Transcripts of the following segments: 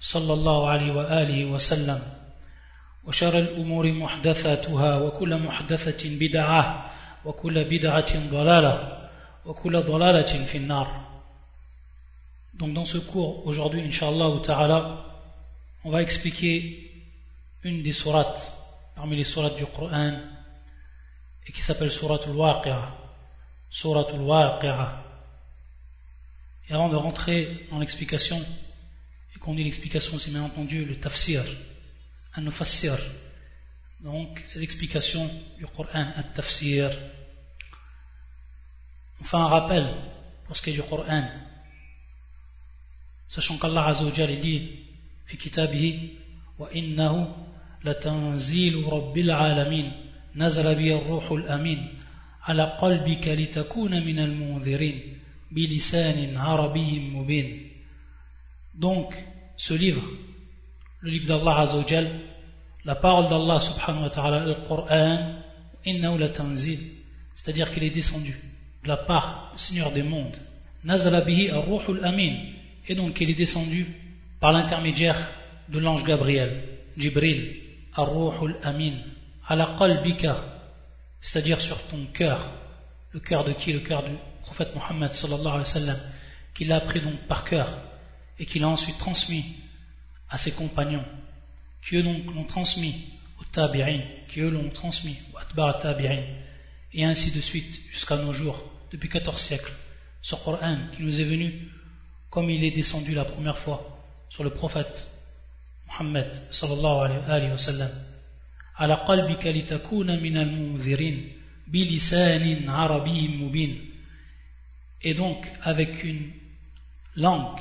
صلى الله عليه وآله وسلم وشر الأمور محدثاتها وكل محدثة بدعة وكل بدعة ضلالة وكل ضلالة في النار Donc dans ce cours, aujourd'hui, Inch'Allah ta'ala, on va expliquer une des sourates, parmi les sourates du Coran, et qui s'appelle Surat al-Waqi'a. Surat al-Waqi'a. Et avant de rentrer dans l'explication, et qu'on dit l'explication, c'est bien entendu le tafsir, an-nufassir. Donc, c'est l'explication du Coran, at-tafsir. On fait un rappel pour ce qui est du Coran. Sachant qu'Allah Azzawajal dit في كتابه وإنه لتنزيل رب العالمين نزل به الروح الأمين على قلبك لتكون من المنذرين بلسان عربي مبين Donc, ce livre, le livre d'Allah Azzawajal, la parole d'Allah subhanahu wa ta'ala, le Coran, la c'est-à-dire qu'il est descendu de la part du Seigneur des mondes. Nazala bihi amin, et donc il est descendu par l'intermédiaire de l'ange Gabriel, Jibril, ar-ruhul amin, ala qalbika, c'est-à-dire sur ton cœur. Le cœur de qui? Le cœur du prophète Mohammed sallallahu alayhi wa sallam, qu'il a appris donc par cœur et qu'il a ensuite transmis à ses compagnons, qui eux donc l'ont transmis aux tabi'in, qui eux l'ont transmis aux atba'a tabi'in, et ainsi de suite jusqu'à nos jours, depuis 14 siècles. Ce Coran qui nous est venu comme il est descendu la première fois sur le prophète Muhammad sallallahu alayhi wa sallam. على قلبك لتكون من المنذرين بلسان عربي مبين et donc avec une langue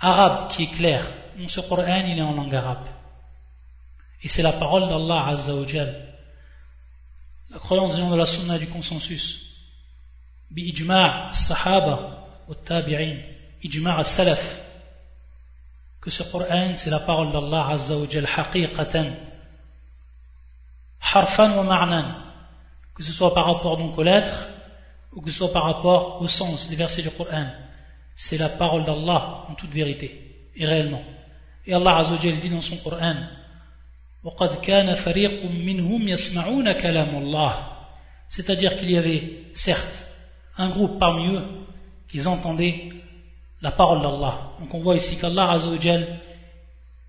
arabe qui est claire donc ce Coran il est en langue arabe. Et c'est la parole d'Allah Azza wa Jal. La croyance des gens de la sunna du consensus. Bi-ijma' sahaba wa tabi'in. Ijma' salaf que ce Coran c'est la parole d'Allah Azza wa Jal haqiqatan. Harfan wa ma'nan. Que ce soit par rapport donc aux lettres ou que ce soit par rapport au sens des versets du Coran c'est la parole d'Allah en toute vérité et réellement. Et Allah Azzawajal dit dans son Coran C'est-à-dire qu'il y avait, certes, un groupe parmi eux qui entendaient la parole d'Allah. Donc on voit ici qu'Allah Azzawajal,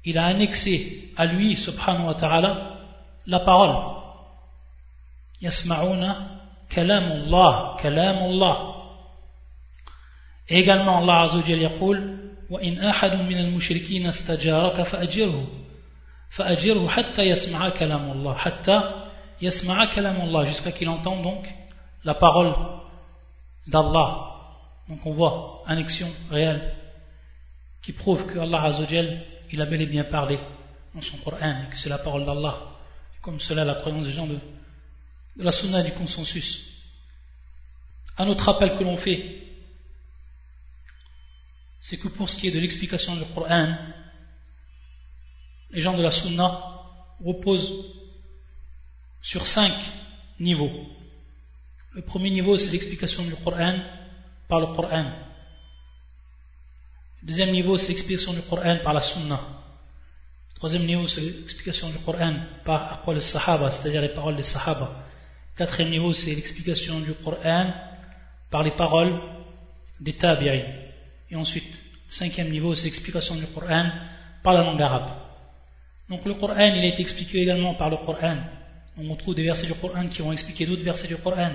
il a annexé à lui, subhanahu wa ta'ala, la parole. Yasma'una kalamullah, kalamullah. Et également Allah Azzawajal يقول وإن أحد من المشركين استجارك فأجره فأجره حتى يسمع كلام الله حتى يسمع كلام الله jusqu'à qu'il entende donc la parole d'Allah donc on voit annexion réelle qui prouve que Allah Azzawajal, il a bel et bien parlé dans son Coran et que c'est la parole d'Allah. Comme cela, la croyance des gens de, de la sunna du consensus. Un autre rappel que l'on fait, c'est que pour ce qui est de l'explication du Coran, les gens de la sunna reposent sur cinq niveaux. Le premier niveau, c'est l'explication du Coran par le Coran. Le deuxième niveau, c'est l'explication du Coran par la Sunna. Le troisième niveau, c'est l'explication du Coran par après les Sahaba, c'est-à-dire les paroles des Sahaba. Le quatrième niveau, c'est l'explication du Coran par les paroles des Tabi'in. Et ensuite, le cinquième niveau, c'est l'explication du Coran par la langue arabe. Donc le Coran, il a été expliqué également par le Coran. On trouve des versets du Coran qui ont expliqué d'autres versets du Coran.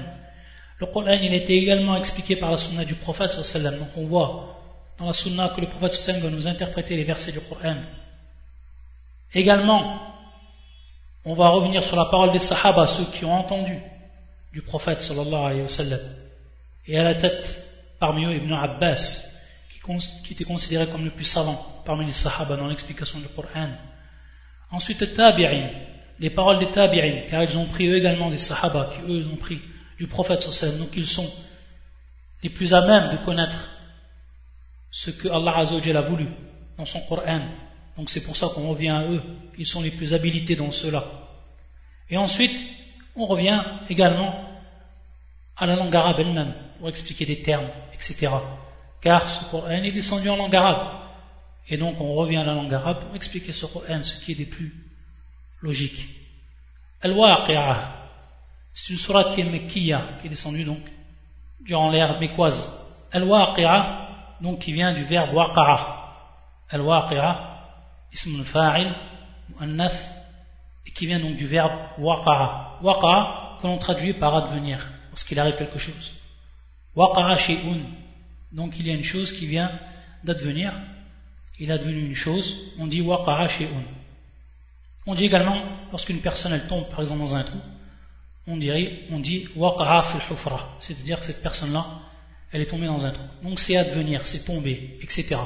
Le Coran, il a été également expliqué par la sunna du prophète. Donc on voit dans la sunna que le prophète sallam va nous interpréter les versets du Coran. Également, on va revenir sur la parole des sahaba, ceux qui ont entendu du prophète sallallahu alayhi wa. Et à la tête, parmi eux, Ibn Abbas, qui était considéré comme le plus savant parmi les sahaba dans l'explication du Coran. Ensuite, le tabi'in, les paroles des tabi'in, car ils ont pris eux également des sahaba, qui eux ont pris du prophète sallallahu donc ils sont les plus à même de connaître ce que Allah a voulu dans son Coran. Donc c'est pour ça qu'on revient à eux, ils sont les plus habilités dans cela. Et ensuite, on revient également à la langue arabe elle-même, pour expliquer des termes, etc. Car ce Coran est descendu en langue arabe. Et donc on revient à la langue arabe pour expliquer ce Coran, ce qui est des plus logiques. Al-Waqi'ah, c'est une sourate qui est mekkiya, qui est descendue donc durant l'ère mécoise. Al-Waqi'ah, donc qui vient du verbe waqa'a. Al-Waqi'ah, ism fa'il, mu'annath, et qui vient donc du verbe waqa'a. Waqa'a, que l'on traduit par advenir, lorsqu'il arrive quelque chose. Waqa'a shay'un, donc il y a une chose qui vient d'advenir, il a devenu une chose, on dit waqa'a shay'un. On dit également, lorsqu'une personne elle tombe par exemple dans un trou, on dirait, on dit waqa'a fil hufra, c'est-à-dire que cette personne-là, elle est tombée dans un trou. Donc c'est advenir, c'est tomber, etc.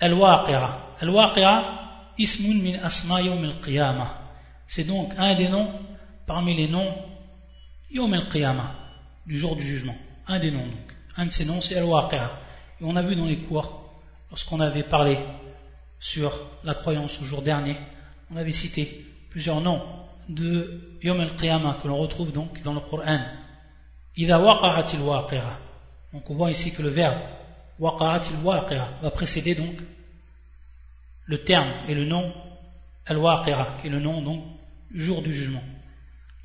Al-waqi'a. Al-waqi'a, ismun min asma yawm al-qiyamah. C'est donc un des noms parmi les noms yawm al-qiyamah, du jour du jugement. Un des noms donc. Un de ces noms, c'est Al-Waqi'a. Et on a vu dans les cours, lorsqu'on avait parlé sur la croyance au jour dernier, on avait cité plusieurs noms de Yom al-Qiyamah que l'on retrouve donc dans le Coran. Ida waqa'atil waqi'a. Donc on voit ici que le verbe waqa'atil waqi'a va précéder donc le terme et le nom al-waqi'a, qui est le nom donc jour du jugement.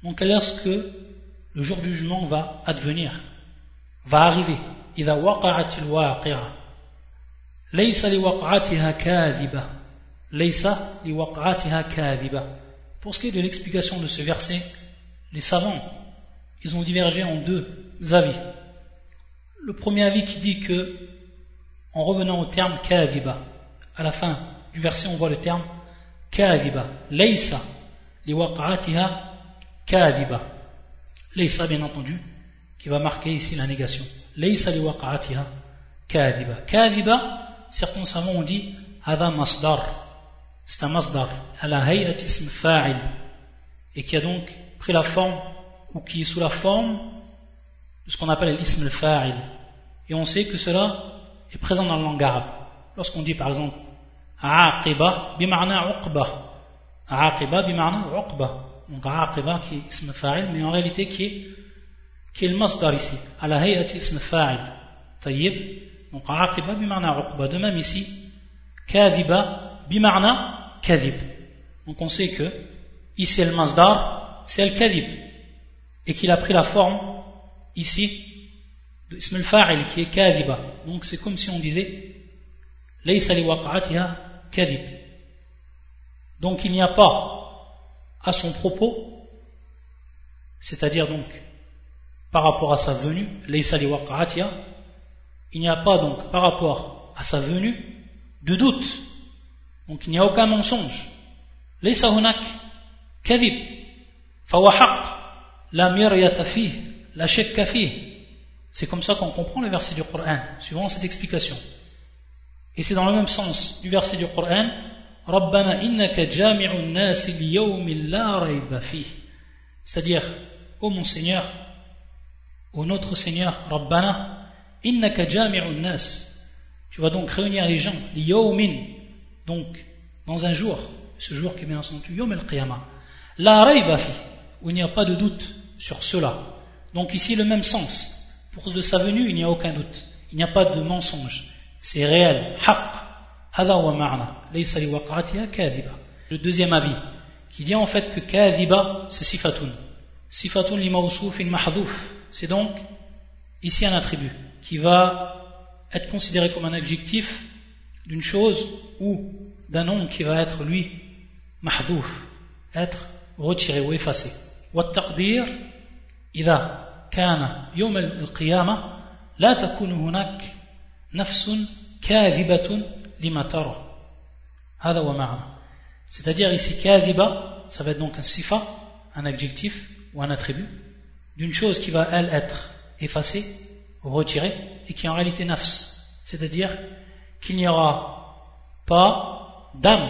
Donc lorsque le jour du jugement va advenir, va arriver. إذا وقعت الواقعة ليس لوقعتها كاذبة ليس لوقعتها كاذبة Pour ce qui est de l'explication de ce verset, les savants, ils ont divergé en deux avis. Le premier avis qui dit que, en revenant au terme kadhiba, à la fin du verset on voit le terme kadhiba, laysa liwaqa'atiha kadhiba. Laysa bien entendu, qui va marquer ici la négation. Kadhiba. Kadhiba, certains savants ont dit hadha masdar. C'est un masdar. Ala hayat ism fa'il. Et qui a donc pris la forme, ou qui est sous la forme de ce qu'on appelle l'ism fa'il. Et on sait que cela est présent dans la langue arabe. Lorsqu'on dit par exemple aqiba bima'na uqba. Aqiba bima'na uqba. Donc aqiba qui est ism fa'il, mais en réalité qui est qui est le masdar ici, à la hayati ism fa'il. Tayyib. Donc aqiba bima'na uqba. De même ici, kadhiba bima'na kadhib. Donc on sait que ici le masdar, c'est le kadhib. Et qu'il a pris la forme ici de ism fa'il qui est kadhiba. Donc c'est comme si on disait laysa li waqa'atiha kadhib. Donc il n'y a pas à son propos, c'est-à-dire donc par rapport à sa venue, il n'y a pas donc par rapport à sa venue de doute. Donc il n'y a aucun mensonge. C'est comme ça qu'on comprend le verset du Coran, suivant cette explication. Et c'est dans le même sens du verset du Coran, C'est-à-dire, ô mon Seigneur, ô notre Seigneur, Rabbana, innaka jami'un nas. Tu vas donc réunir les gens, liyawmin, donc dans un jour, ce jour qui est bien entendu, yom al-qiyamah. La rayba où il n'y a pas de doute sur cela. Donc ici le même sens. Pour de sa venue, il n'y a aucun doute. Il n'y a pas de mensonge. C'est réel. Haqq. Hada wa ma'na. Le deuxième avis, qui dit en fait que kadhiba, c'est sifatun. Sifatun li mawsoufin mahdhouf c'est donc ici un attribut qui va être considéré comme un adjectif d'une chose ou d'un nom qui va être lui mahdouf, être retiré ou effacé. والتقدير إذا كان يوم القيامة لا تكون هناك نفس كاذبة لما ترى هذا هو معنى c'est-à-dire ici كاذبة ça va être donc un sifa un adjectif ou un attribut d'une chose qui va, elle, être effacée, retirée, et qui est en réalité nafs. C'est-à-dire qu'il n'y aura pas d'âme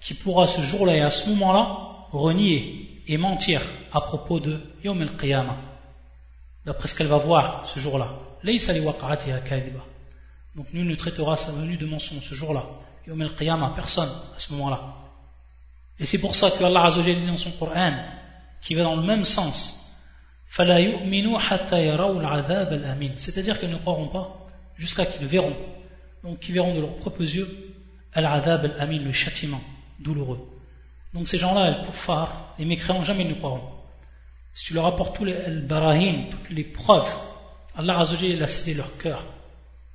qui pourra ce jour-là et à ce moment-là renier et mentir à propos de Yom al-Qiyamah, d'après ce qu'elle va voir ce jour-là. Donc nous ne traitera sa venue de mensonge ce jour-là. Yom al-Qiyamah, personne à ce moment-là. Et c'est pour ça que Allah dit dans son Coran, qui va dans le même sens, c'est-à-dire qu'ils ne croiront pas jusqu'à qu'ils verront. Donc qu'ils verront de leurs propres yeux al-adhab al-amin, le châtiment douloureux. Donc ces gens-là, les les mécréants, jamais ils ne croiront. Si tu leur apportes tous les barahin, toutes les preuves, Allah Azzawajal a cédé leur cœur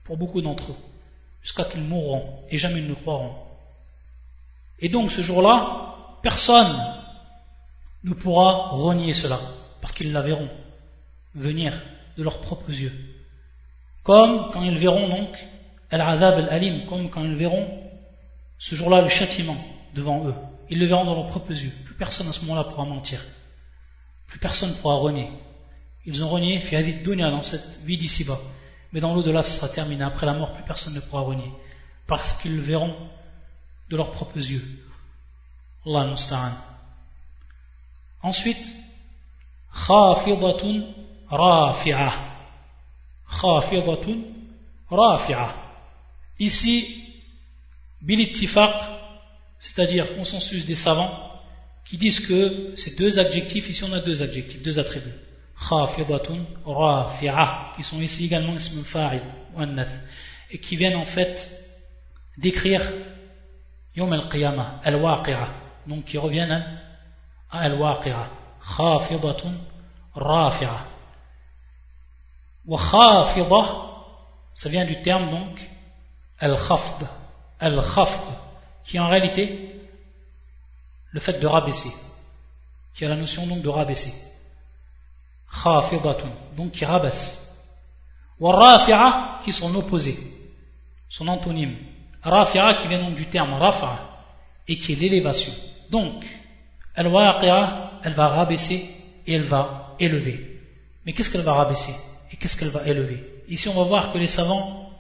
pour beaucoup d'entre eux, jusqu'à qu'ils mourront et jamais ils ne croiront. Et donc ce jour-là, personne ne pourra renier cela, qu'ils la verront venir de leurs propres yeux. Comme quand ils verront donc Al-Adhab al-Alim, comme quand ils verront ce jour-là le châtiment devant eux. Ils le verront dans leurs propres yeux. Plus personne à ce moment-là pourra mentir. Plus personne pourra renier. Ils ont renié, fait dunya dans cette vie d'ici-bas. Mais dans l'au-delà, ce sera terminé. Après la mort, plus personne ne pourra renier. Parce qu'ils le verront de leurs propres yeux. Allah. Ensuite, khafidatun rafi'ah. Khafidatun rafi'ah. Ici, bilittifaq, c'est-à-dire consensus des savants, qui disent que ces deux adjectifs, ici on a deux adjectifs, deux attributs. Khafidatun rafi'ah, qui sont ici également ism fa'il, et qui viennent en fait décrire Yom al-Qiyamah, al-Waqi'ah, donc qui reviennent à al-Waqi'ah. Khafidatun rafi'ah. Wa ça vient du terme donc al-khafd, al-khafd, qui en réalité le fait de rabaisser, qui a la notion donc de rabaisser. Khafidatun, donc qui rabaisse. Wa rafi'a, qui sont opposés, son antonyme. Rafi'a qui vient donc du terme rafa, et qui est l'élévation. Donc, al-waqi'a, elle va rabaisser et elle va élever. Mais qu'est-ce qu'elle va rabaisser et qu'est-ce qu'elle va élever? Ici, on va voir que les savants,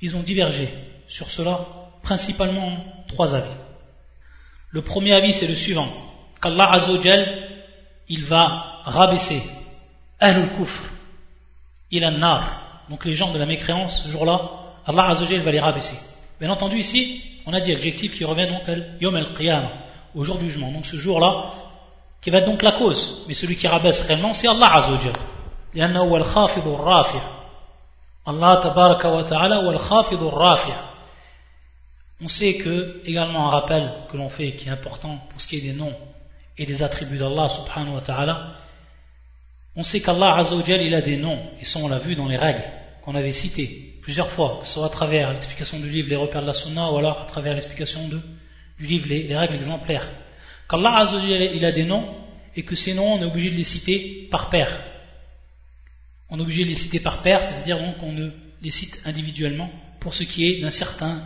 ils ont divergé sur cela, principalement trois avis. Le premier avis, c'est le suivant qu'Allah Azzawajal, il va rabaisser Ahlul Kufr, il a nar, donc les gens de la mécréance, ce jour-là, Allah Azzawajal va les rabaisser. Bien entendu, ici, on a dit adjectif qui revient donc à Yom al-Qiyamah, au jour du jugement. Donc ce jour-là, qui va être donc la cause. Mais celui qui rabaisse réellement, c'est Allah Azzawajal. Allah On sait que, également un rappel que l'on fait qui est important pour ce qui est des noms et des attributs d'Allah subhanahu wa ta'ala, on sait qu'Allah Azzawajal il a des noms, et ça on l'a vu dans les règles qu'on avait citées plusieurs fois, que ce soit à travers l'explication du livre Les repères de la sunna ou alors à travers l'explication du livre les, règles exemplaires. Qu'Allah il a des noms et que ces noms on est obligé de les citer par paire. On est obligé de les citer par paire, c'est-à-dire donc qu'on ne les cite individuellement pour ce qui est d'un certain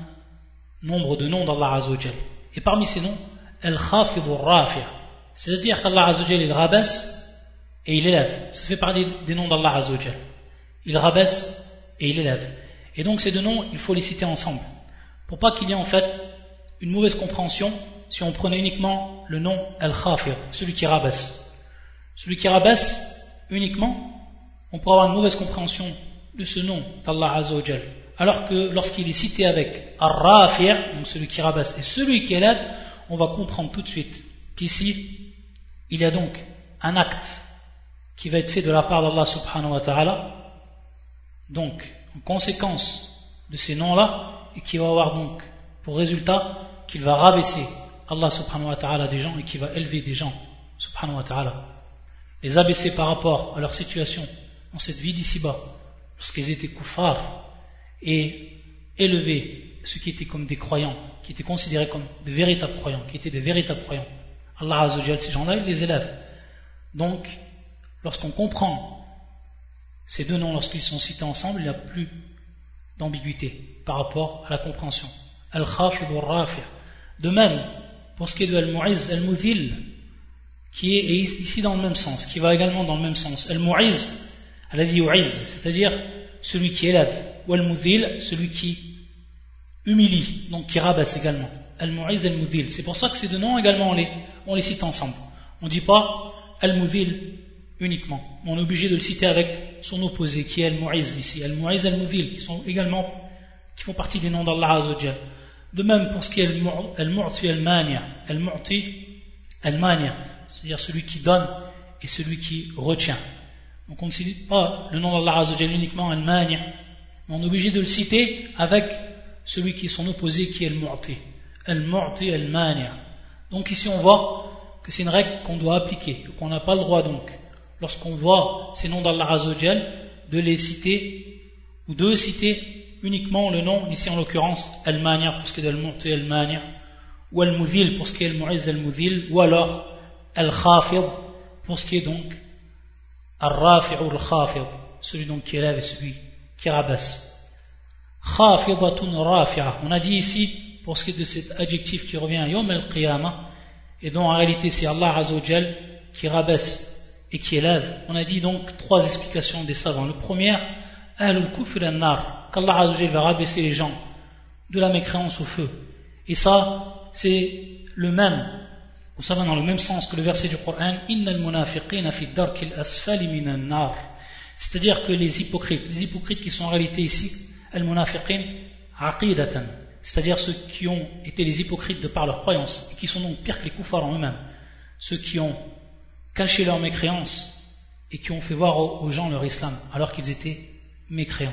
nombre de noms d'Allah Azzawajal. Et parmi ces noms, Al-Khafidur Rafi' c'est-à-dire qu'Allah Azzawajal il rabaisse et il élève. Ça fait parler des noms d'Allah Azzawajal. Il rabaisse et il élève. Et donc ces deux noms, il faut les citer ensemble. Pour pas qu'il y ait en fait une mauvaise compréhension si on prenait uniquement le nom Al-Khafir, celui qui rabaisse. Celui qui rabaisse uniquement on pourrait avoir une mauvaise compréhension de ce nom d'Allah Azzawajal. Alors que lorsqu'il est cité avec Ar-Rafir, donc celui qui rabasse, et celui qui élève, on va comprendre tout de suite qu'ici, il y a donc un acte qui va être fait de la part d'Allah subhanahu wa ta'ala, donc en conséquence de ces noms-là, et qui va avoir donc pour résultat qu'il va rabaisser Allah subhanahu wa ta'ala des gens et qui va élever des gens subhanahu wa ta'ala. Les abaisser par rapport à leur situation dans cette vie d'ici-bas, lorsqu'ils étaient koufars, et élever ceux qui étaient comme des croyants, qui étaient considérés comme des véritables croyants, qui étaient des véritables croyants. Allah Azzawajal, ces gens-là, il les élève. Donc, lorsqu'on comprend ces deux noms, lorsqu'ils sont cités ensemble, il n'y a plus d'ambiguïté par rapport à la compréhension. Al-Khafid al-Rafi'. De même, pour ce qui est de Al-Mu'iz, Al-Mudhil, qui est ici dans le même sens, qui va également dans le même sens. Al-Mu'iz, c'est-à-dire celui qui élève. Ou al-mudhil, celui qui humilie, donc qui rabaisse également. Al-mu'iz al-mudhil. C'est pour ça que ces deux noms également on les, on les cite ensemble. On ne dit pas al-mudhil uniquement. On est obligé de le citer avec son opposé, qui est al-mu'iz ici. Al-mu'iz al-mudhil, qui sont également, qui font partie des noms d'Allah Azzawajal. De même pour ce qui est al-mu'ti al-mania. Al-mu'ti al-mania, c'est-à-dire celui qui donne et celui qui retient. Donc on ne cite pas le nom d'Allah Azzawajal uniquement al-mania, mais on est obligé de le citer avec celui qui est son opposé, qui est al-mu'ti. Al-mu'ti al-mania. Donc ici on voit que c'est une règle qu'on doit appliquer, qu'on n'a pas le droit donc, lorsqu'on voit ces noms d'Allah Azzawajal, de les citer ou de citer uniquement le nom, ici en l'occurrence Al-Mania pour ce qui est Al-Mu'ti Al-Mania, ou Al-Mudhil pour ce qui est Al-Mu'iz Al-Mudhil, ou alors Al-Khafid pour ce qui est donc Al-Rafi' ou Al-Khafid, celui donc qui élève et celui qui rabaisse. Khafidatun. On a dit ici, pour ce qui est de cet adjectif qui revient à Yom Al-Qiyamah, et dont en réalité c'est Allah Azzawajal qui rabaisse et qui élève. On a dit donc trois explications des savants. Le premier, Ahlul Kufr al-Nar, qu'Allah Azzawajal va rabaisser les gens de la mécréance au feu. Et ça, c'est le même, ou ça va dans le même sens que le verset du Coran. C'est-à-dire que les hypocrites, les hypocrites qui sont en réalité ici, c'est-à-dire ceux qui ont été les hypocrites de par leur croyance, et qui sont donc pires que les koufars en eux-mêmes, ceux qui ont caché leur mécréance et qui ont fait voir aux gens leur islam alors qu'ils étaient mécréants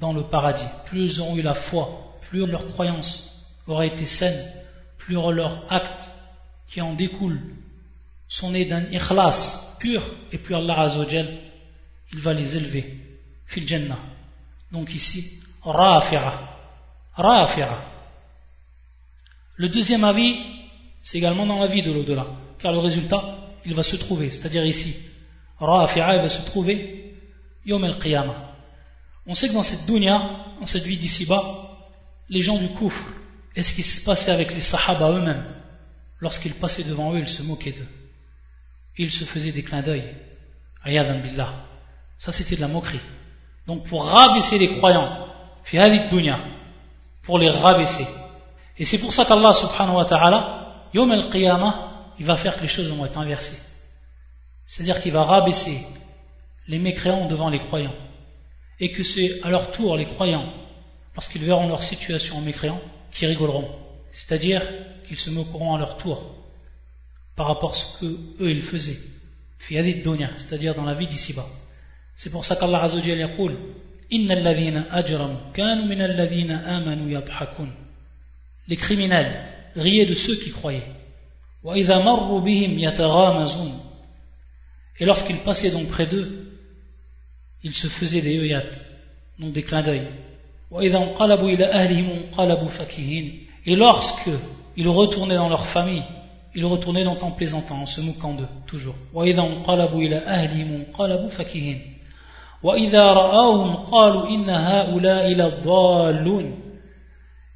dans le paradis. Plus ils auront eu la foi, plus leur croyance aura été saine, plus leur acte qui en découle sont nés d'un ikhlas pur, et plus Allah Azzawajal, il va les élever. Fil Jannah. Donc ici, rafi'a. Le deuxième avis, c'est également dans la vie de l'au-delà, car le résultat, il va se trouver, c'est-à-dire ici, Rafi'a, il va se trouver Yom el-Qiyamah. On sait que dans cette dunya, dans cette vie d'ici-bas, les gens du kufr, est ce qui se passait avec les sahaba eux-mêmes, lorsqu'ils passaient devant eux, ils se moquaient d'eux. Ils se faisaient des clins d'œil. Ayadan billah. Ça, c'était de la moquerie. Donc, pour rabaisser les croyants, dunya, pour les rabaisser. Et c'est pour ça qu'Allah subhanahu wa ta'ala, Yom al-Qiyamah, il va faire que les choses vont être inversées. C'est-à-dire qu'il va rabaisser les mécréants devant les croyants. Et que c'est à leur tour les croyants, lorsqu'ils verront leur situation en mécréants, qui rigoleront. C'est-à-dire qu'ils se moqueront à leur tour par rapport à ce que eux ils faisaient. C'est-à-dire dans la vie d'ici-bas. C'est pour ça qu'Allah Azza wa Jalla les criminels riaient de ceux qui croyaient. Et lorsqu'ils passaient donc près d'eux, ils se faisaient des œillats, donc des clins d'œil. Et lorsque ils retournaient dans leur famille, ils retournaient donc en plaisantant, en se moquant d'eux, toujours.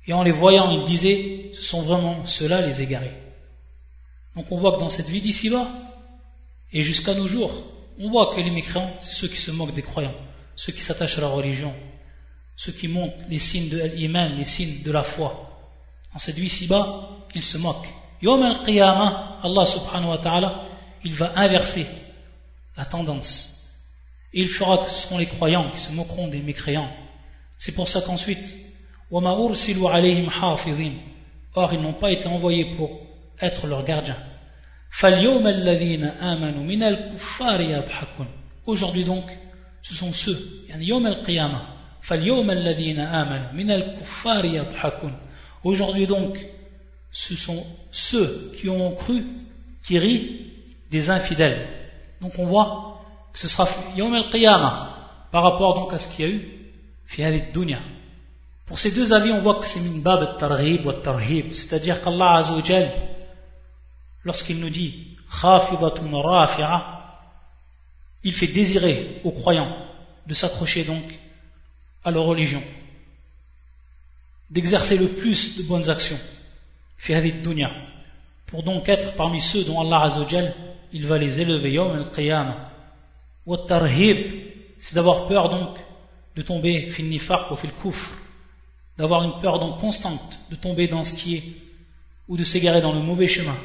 Et en les voyant, ils disaient, ce sont vraiment ceux-là les égarés. Donc on voit que dans cette vie d'ici-bas, et jusqu'à nos jours, on voit que les mécréants, c'est ceux qui se moquent des croyants, ceux qui s'attachent à la religion, ceux qui montrent les signes de l'iman, les signes de la foi. En cette vie ci-bas, ils se moquent. Yom al-Qiyamah, Allah subhanahu wa ta'ala, il va inverser la tendance. Et il fera que ce seront les croyants qui se moqueront des mécréants. C'est pour ça qu'ensuite, or ils n'ont pas été envoyés pour être leurs gardiens. Aujourd'hui donc, ce sont ceux, Aujourd'hui donc, ce sont ceux qui ont cru, qui rient des infidèles. Donc on voit que ce sera Yom al-Qiyamah, par rapport donc à ce qu'il y a eu Pour ces deux avis, on voit que c'est min bab targhib wa tarhib, c'est-à-dire qu'Allah Azzawajal, lorsqu'il nous dit il fait désirer aux croyants de s'accrocher donc à leur religion, d'exercer le plus de bonnes actions, dunya, pour donc être parmi ceux dont Allah Azzawajal, il va les élever yawm al-qiyamah. C'est d'avoir peur donc de tomber fil nifaq ou fil kufr, d'avoir une peur donc constante de tomber dans ce qui est ou de s'égarer dans le mauvais chemin,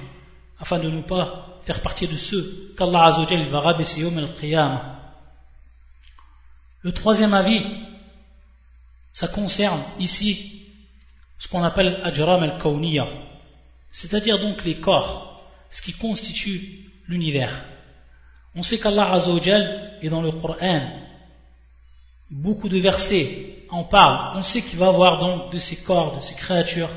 afin de ne pas faire partie de ceux qu'Allah Azzawajal va rabaisser yawm al-qiyamah. Le troisième avis, ça concerne ici ce qu'on appelle ajram al-kawniya, c'est-à-dire donc les corps, ce qui constitue l'univers. On sait qu'Allah Azzawajal est dans le Coran, beaucoup de versets en parlent. On sait qu'il va avoir donc de ces corps, de ces créatures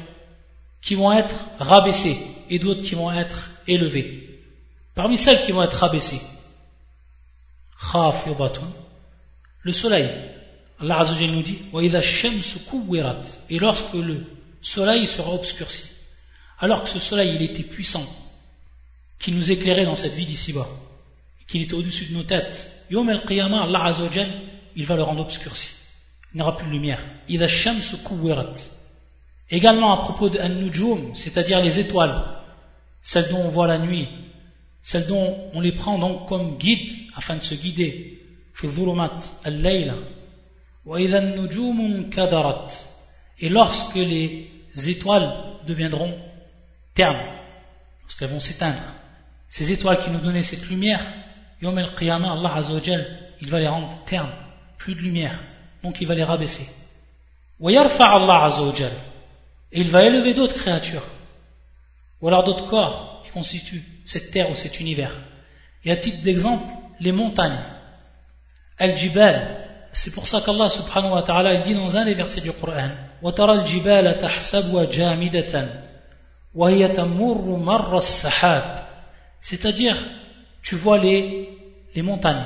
qui vont être rabaissées et d'autres qui vont être élevées. Parmi celles qui vont être rabaissées, le soleil. Allah Azzawajal nous dit Et lorsque le soleil sera obscurci, alors que ce soleil il était puissant, qui nous éclairait dans cette vie d'ici-bas, qu'il était au-dessus de nos têtes, Yom al-Qiyamah, Allah Azzawajal, il va le rendre obscurci. Il n'y aura plus de lumière. Également à propos de An-Nujum, c'est-à-dire les étoiles, celles dont on voit la nuit, celles dont on les prend donc comme guide afin de se guider. Et lorsque les étoiles deviendront ternes, lorsqu'elles vont s'éteindre, ces étoiles qui nous donnaient cette lumière, il va les rendre ternes plus de lumière, donc il va les rabaisser. Et il va élever d'autres créatures, ou alors d'autres corps qui constituent cette terre ou cet univers. Et à titre d'exemple, les montagnes. Al-Jibal, c'est pour ça qu'Allah subhanahu wa ta'ala il dit dans un des versets du Coran c'est-à-dire tu vois les, les montagnes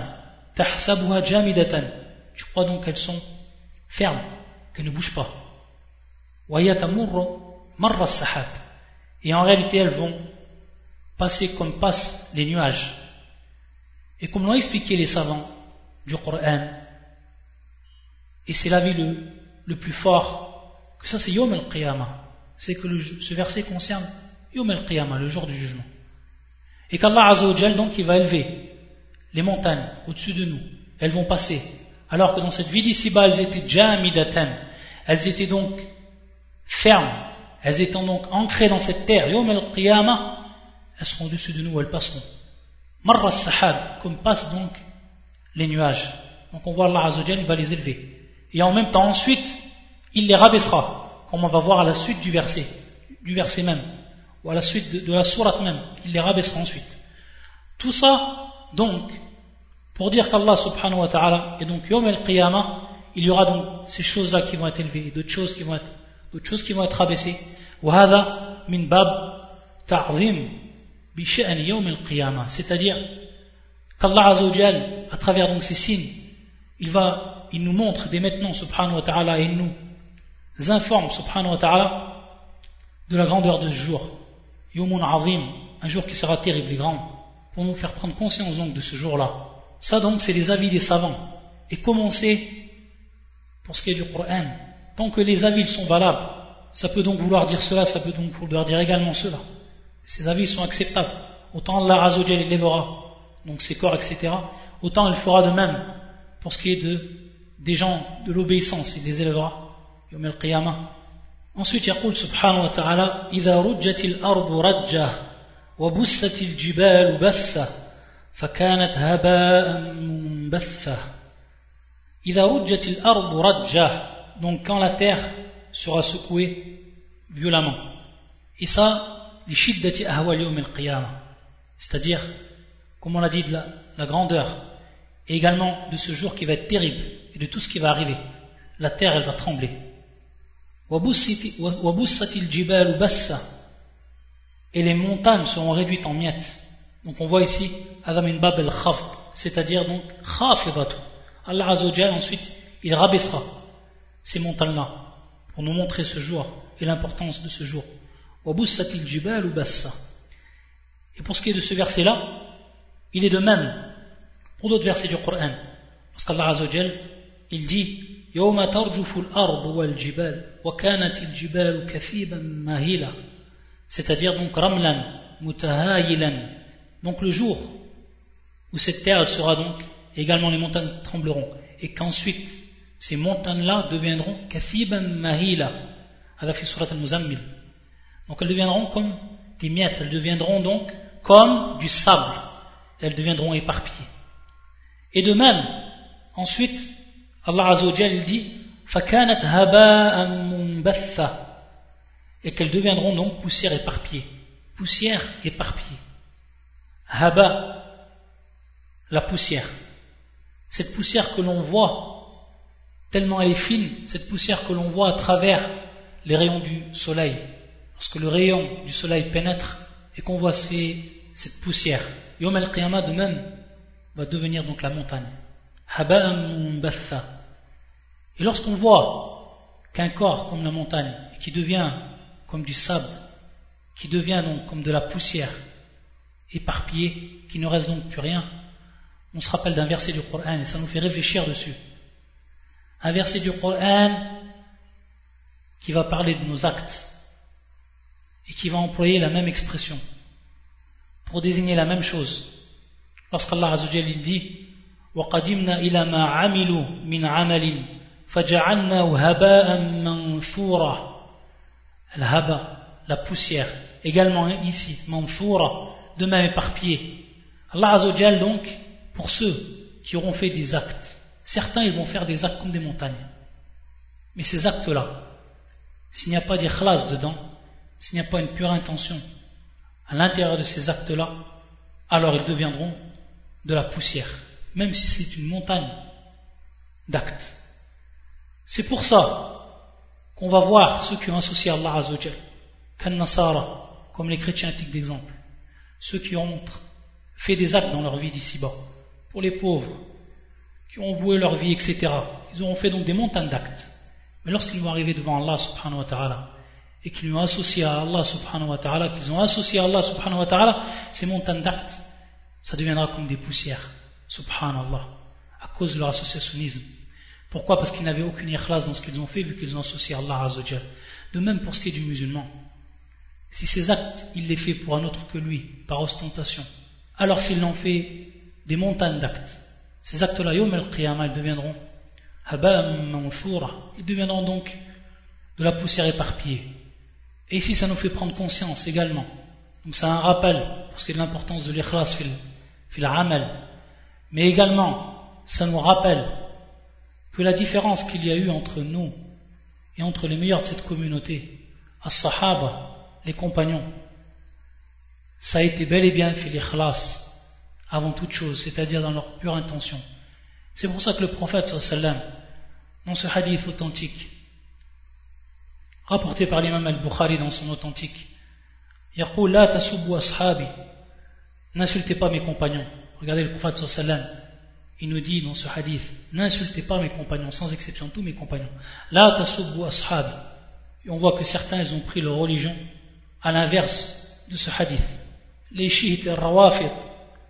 تحسبها جامدة tu crois donc qu'elles sont fermes, qu'elles ne bougent pas. et en réalité, elles vont passer comme passent les nuages. Et comme l'ont expliqué les savants du Coran, et c'est l'avis le, le plus fort, que ça c'est Yom al-Qiyamah. C'est que ce verset concerne Yom al-Qiyamah, le jour du jugement. Et qu'Allah Azzawajal, donc, il va élever les montagnes au-dessus de nous. Elles vont passer alors que dans cette vie d'ici-bas, elles étaient jamidatan, elles étaient donc fermes, elles étant donc ancrées dans cette terre. Yom al-Qiyamah, elles seront au-dessus de nous, elles passeront. Marra sahab, comme passent donc les nuages. Donc on voit Allah Azzawajal, il va les élever. Et en même temps, ensuite, il les rabaissera, comme on va voir à la suite du verset, du verset même, ou à la suite de, la sourate même. Il les rabaissera ensuite. Tout ça, donc, pour dire qu'Allah subhanahu wa ta'ala, et donc Yom al-Qiyamah, il y aura donc ces choses-là qui vont être élevées, d'autres choses qui vont être, d'autres choses qui vont être rabaissées. وهذا من باب تعظيم بشأن يوم القيامة c'est-à-dire qu'Allah Azzawajal, à travers donc ces signes, il va, il nous montre dès maintenant subhanahu wa ta'ala et il nous informe subhanahu wa ta'ala de la grandeur de ce jour. Yomun Azim, un jour qui sera terrible et grand, pour nous faire prendre conscience donc de ce jour-là. Ça donc c'est les avis des savants. Et comment c'est pour ce qui est du Coran Tant que les avis sont valables, ça peut donc vouloir dire cela, ça peut donc vouloir dire également cela. Ces avis sont acceptables. Autant Allah Azzawajal élèvera donc ses corps, etc. Autant il fera de même pour ce qui est de, des gens de l'obéissance, il les élèvera. Yom al-Qiyamah. Ensuite, يقول سبحانه وتعالى إذا رجت الأرض رجة وبست الجبال بسة فكانت هباء منبثة إذا رجت الأرض رجة donc quand la terre sera secouée violemment. Et ça, c'est-à-dire, comme on l'a dit, de la, grandeur, et également de ce jour qui va être terrible, et de tout ce qui va arriver. La terre, elle va trembler. Et les montagnes seront réduites en miettes. Donc on voit ici, c'est-à-dire donc, Allah Azzawajal, ensuite, il rabaissera ces montagnes-là, pour nous montrer ce jour et l'importance de ce jour. Et pour ce qui est de ce verset-là, il est de même pour d'autres versets du Coran. Parce qu'Allah Azzawajal, il dit يوم ترجف الأرض والجبال وكانت الجبال كثيبا ماهلا c'est-à-dire donc ramlan mutahayilan donc le jour où cette terre elle sera donc également les montagnes trembleront et qu'ensuite ces montagnes-là deviendront kathiban mahila fi surat al-muzammil donc elles deviendront comme des miettes elles deviendront donc comme du sable elles deviendront éparpillées et de même ensuite Allah Azzawajal il dit فَكَانَتْ هَبَاءً مُنْبَثًّا et qu'elles deviendront donc poussière éparpillée. Poussière éparpillée. Haba, la poussière. Cette poussière que l'on voit, tellement elle est fine, cette poussière que l'on voit à travers les rayons du soleil. Lorsque le rayon du soleil pénètre et qu'on voit cette poussière, Yom al-Qiyamah de même va devenir donc la montagne. Et lorsqu'on voit qu'un corps comme la montagne, qui devient comme du sable, qui devient donc comme de la poussière, éparpillée, qui ne reste donc plus rien, on se rappelle d'un verset du Coran et ça nous fait réfléchir dessus Un verset du Coran qui va parler de nos actes et qui va employer la même expression pour désigner la même chose. Lorsqu'Allah Azzawajal il dit وقدمنا إلى ما عملوا من عمل فجعلناه هباء منثورا الهباء la poussière également ici manfoura de même éparpillé Allah Azzawajal donc pour ceux qui auront fait des actes certains ils vont faire des actes comme des montagnes mais ces actes là s'il n'y a pas d'ikhlas dedans s'il n'y a pas une pure intention à l'intérieur de ces actes là alors ils deviendront de la poussière même si c'est une montagne d'actes. C'est pour ça qu'on va voir ceux qui ont associé Allah Azzawajal, Nasara, comme les chrétiens antiques d'exemple, ceux qui ont fait des actes dans leur vie d'ici-bas, pour les pauvres, qui ont voué leur vie, etc. Ils auront fait donc des montagnes d'actes. Mais lorsqu'ils vont arriver devant Allah subhanahu wa ta'ala, et qu'ils ont associé à Allah subhanahu wa ta'ala, qu'ils ont associé à Allah subhanahu wa ta'ala, ces montagnes d'actes, ça deviendra comme des poussières. Subhanallah, à cause de leur associationnisme. Pourquoi? Parce qu'ils n'avaient aucune ikhlas dans ce qu'ils ont fait, vu qu'ils ont associé Allah Azzawajal. De même pour ce qui est du musulman. Si ces actes, il les fait pour un autre que lui, par ostentation, alors s'ils l'ont fait des montagnes d'actes, ces actes-là, Yom al-Qiyamah, ils deviendront ils deviendront donc de la poussière éparpillée. Et ici, ça nous fait prendre conscience également. Donc, c'est un rappel pour ce qui est de l'importance de l'ikhlas fil, fil mais également, ça nous rappelle que la différence qu'il y a eu entre nous et entre les meilleurs de cette communauté, as-sahaba, les compagnons, ça a été bel et bien fait l'ikhlas avant toute chose, c'est-à-dire dans leur pure intention. C'est pour ça que le prophète, sallam, dans ce hadith authentique, rapporté par l'imam al-Bukhari dans son authentique, Yaqul la ashabi, n'insultez pas mes compagnons. Regardez le prophète, sallam, il nous dit dans ce hadith, n'insultez pas mes compagnons, sans exception tous mes compagnons. La tasubbu ashabi. Et on voit que certains, ils ont pris leur religion à l'inverse de ce hadith. Les chiites et les rawafir,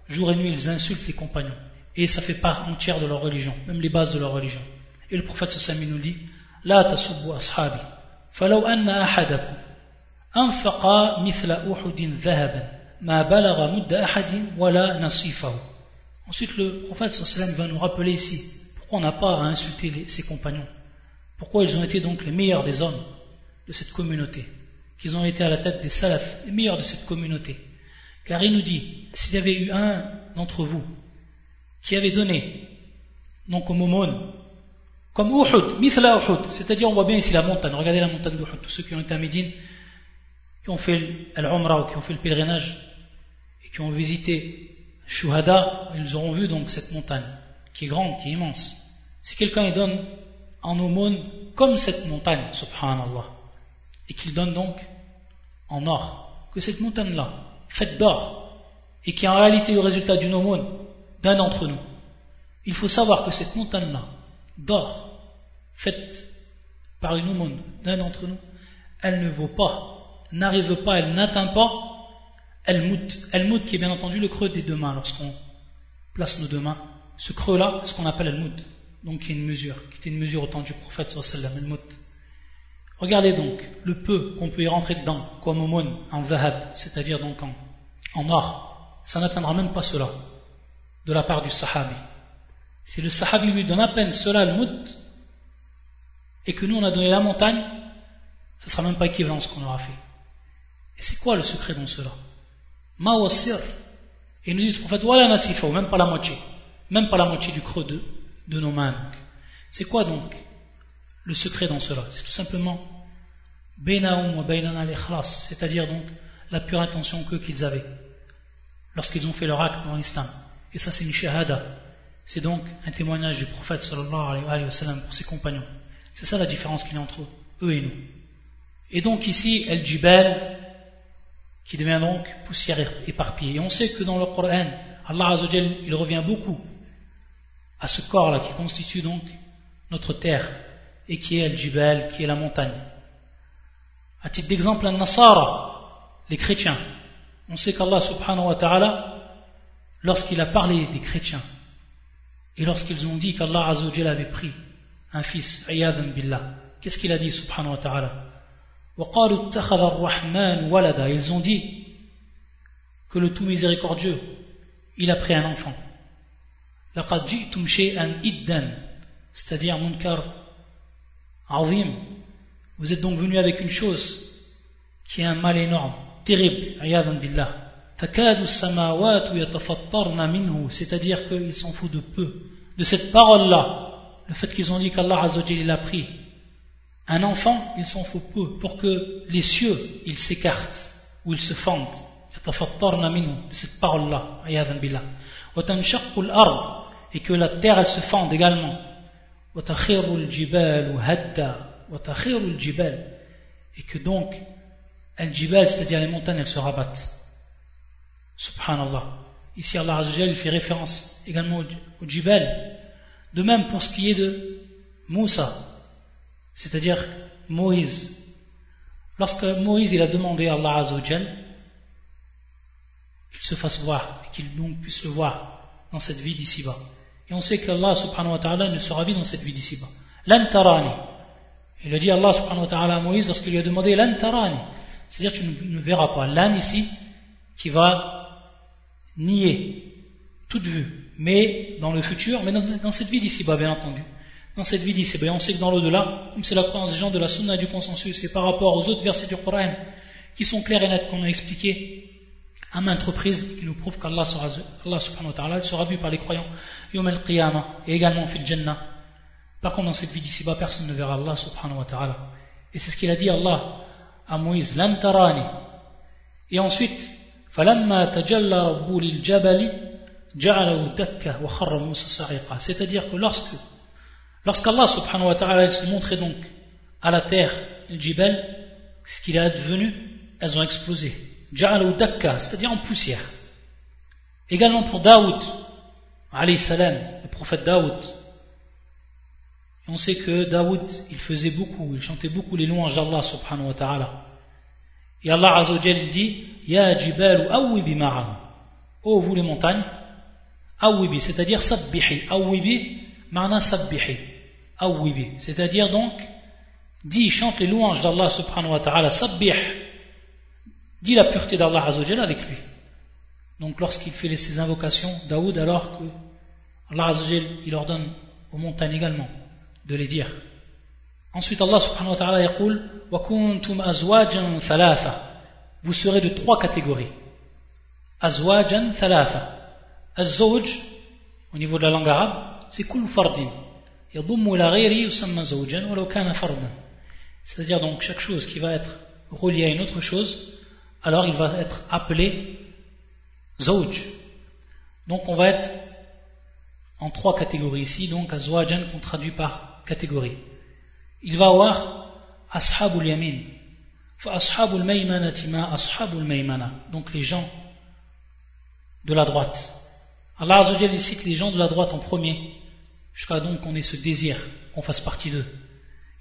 Jour et nuit, ils insultent les compagnons. Et ça fait part entière de leur religion, même les bases de leur religion. Et le prophète Sassami nous dit La ashabi, anna anfaqa mithla uhudin ma mudda ahadin wala. Ensuite, le prophète Sassami va nous rappeler ici pourquoi on n'a pas à insulter ses compagnons. Pourquoi ils ont été donc les meilleurs des hommes de cette communauté, qu'ils ont été à la tête des salafs, les meilleurs de cette communauté. Car il nous dit, s'il y avait eu un d'entre vous qui avait donné, donc au momon, comme Uhud, Mithla Uhud, c'est-à-dire on voit bien ici la montagne, regardez la montagne d'Uhud, tous ceux qui ont été à Médine, qui ont fait l'Umrah ou qui ont fait le pèlerinage et qui ont visité Shuhada, ils auront vu donc cette montagne qui est grande, qui est immense. Si quelqu'un donne en aumône comme cette montagne, subhanallah, et qu'il donne donc en or, que cette montagne-là, faite d'or, et qui est en réalité le résultat d'une aumône d'un d'entre nous, il faut savoir que cette montagne-là, d'or, faite par une aumône d'un d'entre nous, elle ne vaut pas, n'arrive pas, elle n'atteint pas El-Mout. El-Mout qui est bien entendu le creux des deux mains lorsqu'on place nos deux mains. Ce creux-là, ce qu'on appelle El-Mout. Donc qui est une mesure, qui était une mesure au temps du prophète sallallahu El-Mout. Regardez donc le peu qu'on peut y rentrer dedans, comme aumône en vahab, c'est-à-dire donc en, en or. Ça n'atteindra même pas cela de la part du sahabi. Si le sahabi lui donne à peine cela, le mout, et que nous on a donné la montagne, ce sera même pas équivalent ce qu'on aura fait. Et c'est quoi le secret dans cela? Mawasir. Et nous dit le prophète, voilà nasifa, même pas la moitié. Même pas la moitié du creux de, de nos mains. C'est quoi donc le secret dans cela? C'est tout simplement c'est-à-dire donc la pure intention qu'eux qu'ils avaient lorsqu'ils ont fait leur acte dans l'islam. Et ça c'est une shahada. C'est donc un témoignage du prophète sallallahu alayhi wa pour ses compagnons. C'est ça la différence qu'il y a entre eux et nous. Et donc ici, El Jibal, qui devient donc poussière éparpillée. Et on sait que dans le Coran, Allah Azzawajal, il revient beaucoup à ce corps-là qui constitue donc notre terre et qui est El Jibal, qui est la montagne. À titre d'exemple, un Nasara, les chrétiens. On sait qu'Allah subhanahu wa ta'ala, lorsqu'il a parlé des chrétiens, et lorsqu'ils ont dit qu'Allah Azzawajal avait pris un fils, Ayadan Billah. Qu'est-ce qu'il a dit, subhanahu wa ta'ala? Ils ont dit que le tout miséricordieux, il a pris un enfant. C'est-à-dire, munkar. Vous êtes donc venu avec une chose qui est un mal énorme, terrible, Ayadan Billah. C'est-à-dire qu'il s'en fout de peu. De cette parole-là le fait qu'ils ont dit qu'Allah Azzawajal a pris un enfant, il s'en faut peu. Pour que les cieux ils s'écartent ou ils se fendent. De cette parole-là et que la terre elle se fende également. Et que donc al-jibal c'est-à-dire les montagnes elles se rabattent subhanallah ici Allah Azzawajal fait référence également au jibal de même pour ce qui est de Moussa, c'est-à-dire Moïse. Lorsque Moïse il a demandé à Allah Azzawajal qu'il se fasse voir et qu'il puisse le voir dans cette vie d'ici-bas. Et on sait qu'Allah subhanahu wa ta'ala ne sera vu dans cette vie d'ici-bas. L'antarani. Il a dit Allah subhanahu wa ta'ala à Moïse lorsqu'il lui a demandé l'antarani. C'est-à-dire tu ne verras pas. L'âne ici qui va nier toute vue mais dans le futur, mais dans, cette vie d'ici-bas, bien entendu. Dans cette vie d'ici-bas, on sait que dans l'au-delà, comme c'est la croyance des gens de la sunna et du consensus, et par rapport aux autres versets du Coran, qui sont clairs et nets, qu'on a expliqués à maintes reprises, qui nous prouvent qu'Allah sera, sera vu par les croyants, yom al-qiyamah, et également fil jannah. Par contre, dans cette vie d'ici-bas, personne ne verra Allah subhanahu wa ta'ala. Et c'est ce qu'il a dit Allah à Moïse, Et ensuite, c'est-à-dire que lorsque lorsqu'Allah subhanahu wa ta'ala se montrait donc à la terre le jibal ce qu'il est advenu elles ont explosé. C'est-à-dire en poussière. Également pour Daoud alayhi salam le prophète Daoud on sait que Daoud, il faisait beaucoup, il chantait beaucoup les louanges d'Allah subhanahu wa ta'ala. Et Allah azawajal dit, Ya jibalu awwibi ma'am. Oh vous les montagnes, Awibi, c'est-à-dire sabbihi. Awibi, ma'na sabbihi. Awibi, c'est-à-dire donc, dit, chante les louanges d'Allah subhanahu wa ta'ala, sabbih. Dit la pureté d'Allah azawajal avec lui. Donc lorsqu'il fait ses invocations, Daoud, alors que Allah il ordonne aux montagnes également de les dire. Ensuite, Allah subhanahu wa ta'ala yaqul Wa kuntum azwajan. Vous serez de trois catégories. Azwajan thalatha. Azwaj, au niveau de la langue arabe, c'est kul fardin. Yadummu la ghayri yusamma zawjan walau kana fardan. C'est-à-dire donc chaque chose qui va être reliée à une autre chose, alors il va être appelé zawj. Donc on va être en trois catégories ici, donc azwajan qu'on traduit par il va avoir ashabul yamin ashabul maymanati ma ashabul maymana donc les gens de la droite Allah Azzawajal cite les gens de la droite en premier, jusqu'à donc qu'on ait ce désir, qu'on fasse partie d'eux.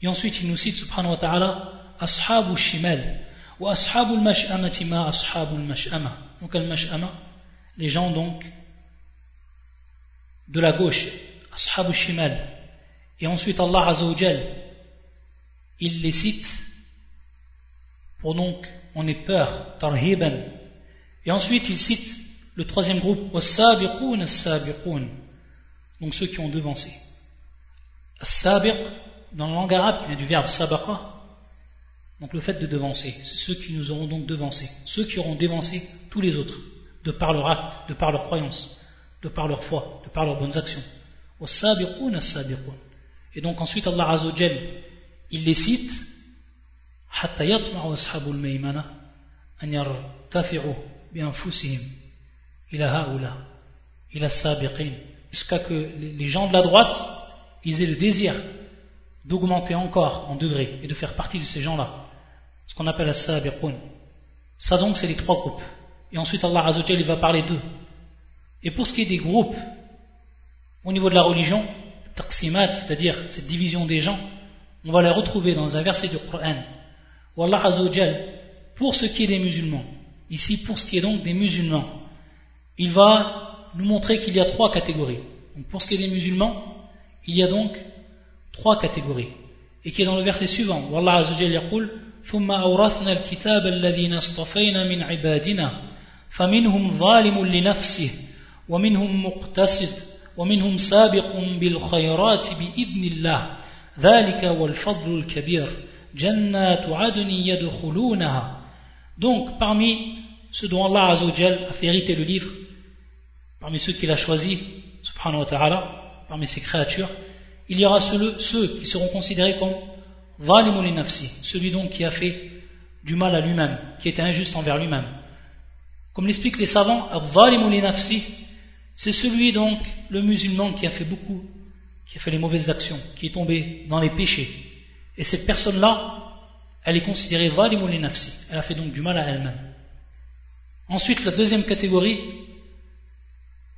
Et ensuite, il nous cite, subhanahu wa ta'ala, Ashabu shimal. Wa ashabu al-mash'amati ma ashabu al-mash'ama. Donc, al-mash'ama, les gens donc de la gauche, ashabu shimal. Et ensuite, Allah Azzawajal, il les cite pour donc on ait peur, tarhiban. Et ensuite, il cite le troisième groupe, was-sabiqun as-sabiqun. Donc ceux qui ont devancé. As-sabiq, dans la langue arabe, qui vient du verbe sabaqa, donc le fait de devancer, c'est ceux qui nous auront donc devancé, ceux qui auront devancé tous les autres, de par leur acte, de par leur croyance, de par leur foi, de par leurs bonnes actions. Et donc ensuite Allah Azzawajal, il les cite jusqu'à que les gens de la droite ils aient le désir d'augmenter encore en degrés et de faire partie de ces gens-là ce qu'on appelle as-sabiqun ça donc c'est les trois groupes. Et ensuite Allah Azzawajal il va parler d'eux. Et pour ce qui est des groupes au niveau de la religion taqsimat c'est-à-dire cette division des gens on va les retrouver dans un verset du Coran où Allah Azzawajal pour ce qui est des musulmans ici pour ce qui est donc des musulmans il va nous montrer qu'il y a trois catégories donc pour ce qui est des musulmans il y a donc trois catégories et qui est dans le verset suivant où Allah Azzawajal يقول ثم أورثنا الكتاب الذين اصطفينا من عبادنا فمنهم ظالم لنفسه ومنهم مقتصد ومنهم سابق بالخيرات بإذن الله ذلك والفضل الكبير جنات عدن يدخلونها donc parmi ceux dont Allah Azzawajal a fait hériter le livre parmi ceux qu'il a choisis subhanahu wa ta'ala parmi ses créatures il y aura ceux, ceux qui seront considérés comme Valimul nafsi celui donc qui a fait du mal à lui-même qui était injuste envers lui-même comme l'expliquent les savants Valimul nafsi c'est celui donc, le musulman qui a fait beaucoup, qui a fait les mauvaises actions, qui est tombé dans les péchés. Et cette personne-là, elle est considérée valimul nafsi. Elle a fait donc du mal à elle-même. Ensuite, la deuxième catégorie,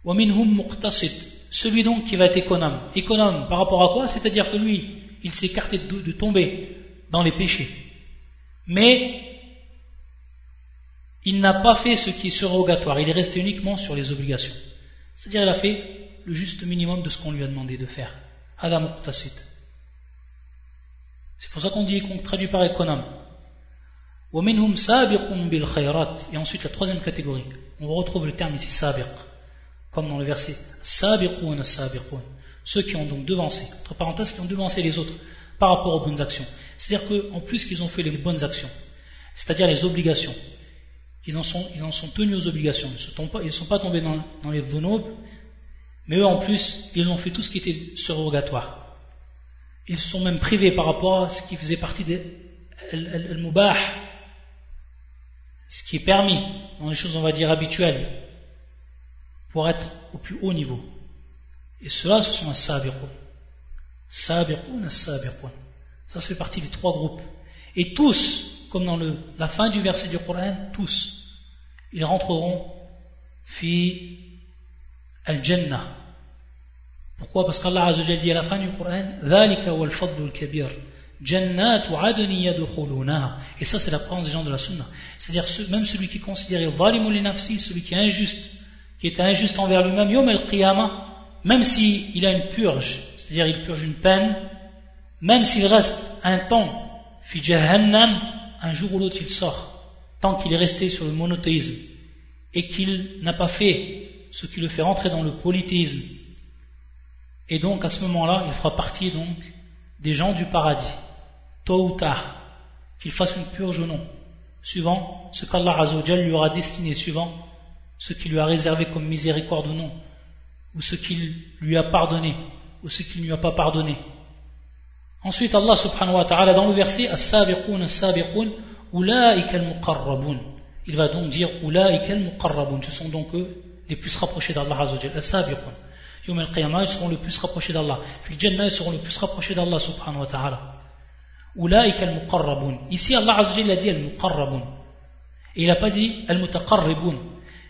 waminhum muqtasid. Celui donc qui va être économe. Économe par rapport à quoi? C'est-à-dire que lui, il s'est écarté de tomber dans les péchés. Mais il n'a pas fait ce qui est surrogatoire. Il est resté uniquement sur les obligations. C'est-à-dire il a fait le juste minimum de ce qu'on lui a demandé de faire. C'est pour ça qu'on dit qu'on traduit par économe. Et ensuite la troisième catégorie. On retrouve le terme ici sabiq, comme dans le verset Ceux qui ont donc devancé, entre parenthèses, qui ont devancé les autres par rapport aux bonnes actions. C'est-à-dire qu'en plus qu'ils ont fait les bonnes actions, c'est-à-dire les obligations, ils en sont, tenus aux obligations. Ils ne sont pas tombés dans, dans les vonobes, mais eux en plus, ils ont fait tout ce qui était surrogatoire. Ils sont même privés par rapport à ce qui faisait partie des al-mubah, ce qui est permis dans les choses, on va dire, habituelles, pour être au plus haut niveau. Et ceux-là, ce sont un sabiqun. Sabiqun, un sabiqun. Ça, ça fait partie des trois groupes. Et tous, comme dans le, la fin du verset du Coran, tous, ils rentreront fi al-jannah. Pourquoi Parce qu'Allah Azzawajal dit à la fin du Coran ذَلِكَ وَالْفَضْلُ الْكَبِيرُ جَنَّاتُ عَدْنٍ يَدْخُلُونَهَا Et ça c'est la croyance des gens de la sunna. C'est-à-dire même celui qui est considéré ظَالِمُ لِنَفْسِ celui qui est injuste, qui est injuste envers lui-même, يوم القيامة, même s'il a une purge, c'est-à-dire il purge une peine, même s'il reste un temps, fi jahannam, un jour ou l'autre il sort tant qu'il est resté sur le monothéisme et qu'il n'a pas fait ce qui le fait rentrer dans le polythéisme. Et donc à ce moment-là, il fera partie donc des gens du paradis, tôt ou tard, qu'il fasse une purge ou non, suivant ce qu'Allah Azzawajal lui aura destiné, suivant ce qu'il lui a réservé comme miséricorde ou non, ou ce qu'il lui a pardonné, ou ce qu'il ne lui a pas pardonné. Ensuite, Allah subhanahu wa ta'ala, dans le verset, As-sabiqun, as-sabiqun, il va donc dire Ce sont donc eux les plus rapprochés d'Allah Azzawajal. As-sabiqun. Yom al-qiyamah, ils seront le plus rapprochés d'Allah. Fil jannah, ils seront le plus rapprochés d'Allah subhanahu wa ta'ala. Ulaika al-muqarrabun. Ici, Allah Azzawajal a dit al-muqarrabun. Et il n'a pas dit al-mutaqarribun.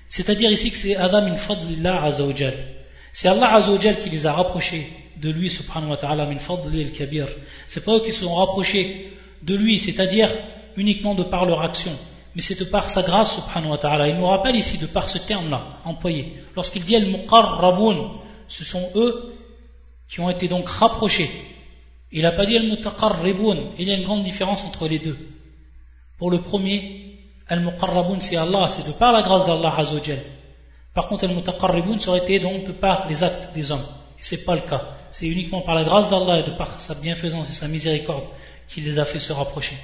C'est-à-dire ici que c'est Adam min fadlillah Azzawajal. C'est Allah Azzawajal qui les a rapprochés de lui, subhanahu wa ta'ala, min fadli al-kabir. C'est pas eux qui se sont rapprochés de lui, c'est-à-dire uniquement de par leur action, mais c'est de par sa grâce, subhanahu wa ta'ala. Il nous rappelle ici, de par ce terme-là, employé. Lorsqu'il dit al-muqarrabun, ce sont eux qui ont été donc rapprochés. Il n'a pas dit al-mutaqarribun. Il y a une grande différence entre les deux. Pour le premier, al-muqarrabun, c'est Allah, c'est de par la grâce d'Allah azawajal. Par contre, al-mutaqarribun, ça aurait été donc de par les actes des hommes. Et c'est pas le cas. C'est uniquement par la grâce d'Allah et de par sa bienfaisance et sa miséricorde qu'il les a fait se rapprocher.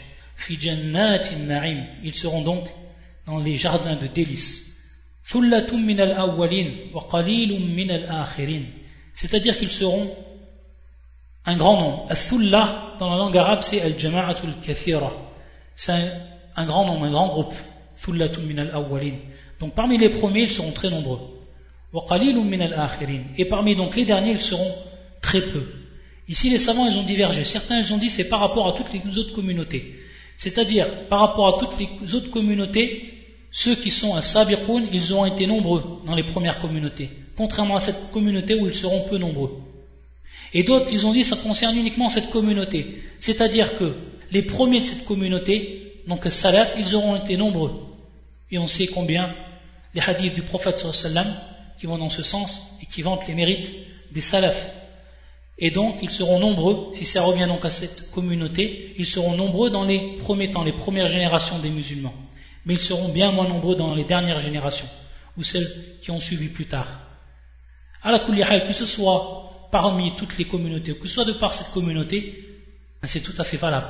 Ils seront donc dans les jardins de délices. C'est-à-dire qu'ils seront un grand nombre. Al-thulla, dans la langue arabe, c'est al-jama'atul kathira. C'est un, grand nombre, un grand groupe. Min al-awwalin. Donc parmi les premiers, ils seront très nombreux. Wa qalilum min al-akhirin. Et parmi donc les derniers, ils seront très peu. Ici, les savants, ils ont divergé. Certains, ils ont dit c'est par rapport à toutes les autres communautés. C'est-à-dire, par rapport à toutes les autres communautés, ceux qui sont à Sabirkoun, ils ont été nombreux dans les premières communautés, contrairement à cette communauté où ils seront peu nombreux. Et d'autres, ils ont dit ça concerne uniquement cette communauté. C'est-à-dire que les premiers de cette communauté, donc Salaf, ils auront été nombreux. Et on sait combien les hadiths du prophète sallam qui vont dans ce sens et qui vantent les mérites des Salaf. Et donc, ils seront nombreux, si ça revient donc à cette communauté, ils seront nombreux dans les premiers temps, les premières générations des musulmans. Mais ils seront bien moins nombreux dans les dernières générations, ou celles qui ont suivi plus tard. À la que ce soit parmi toutes les communautés, que ce soit de par cette communauté, ben, c'est tout à fait valable.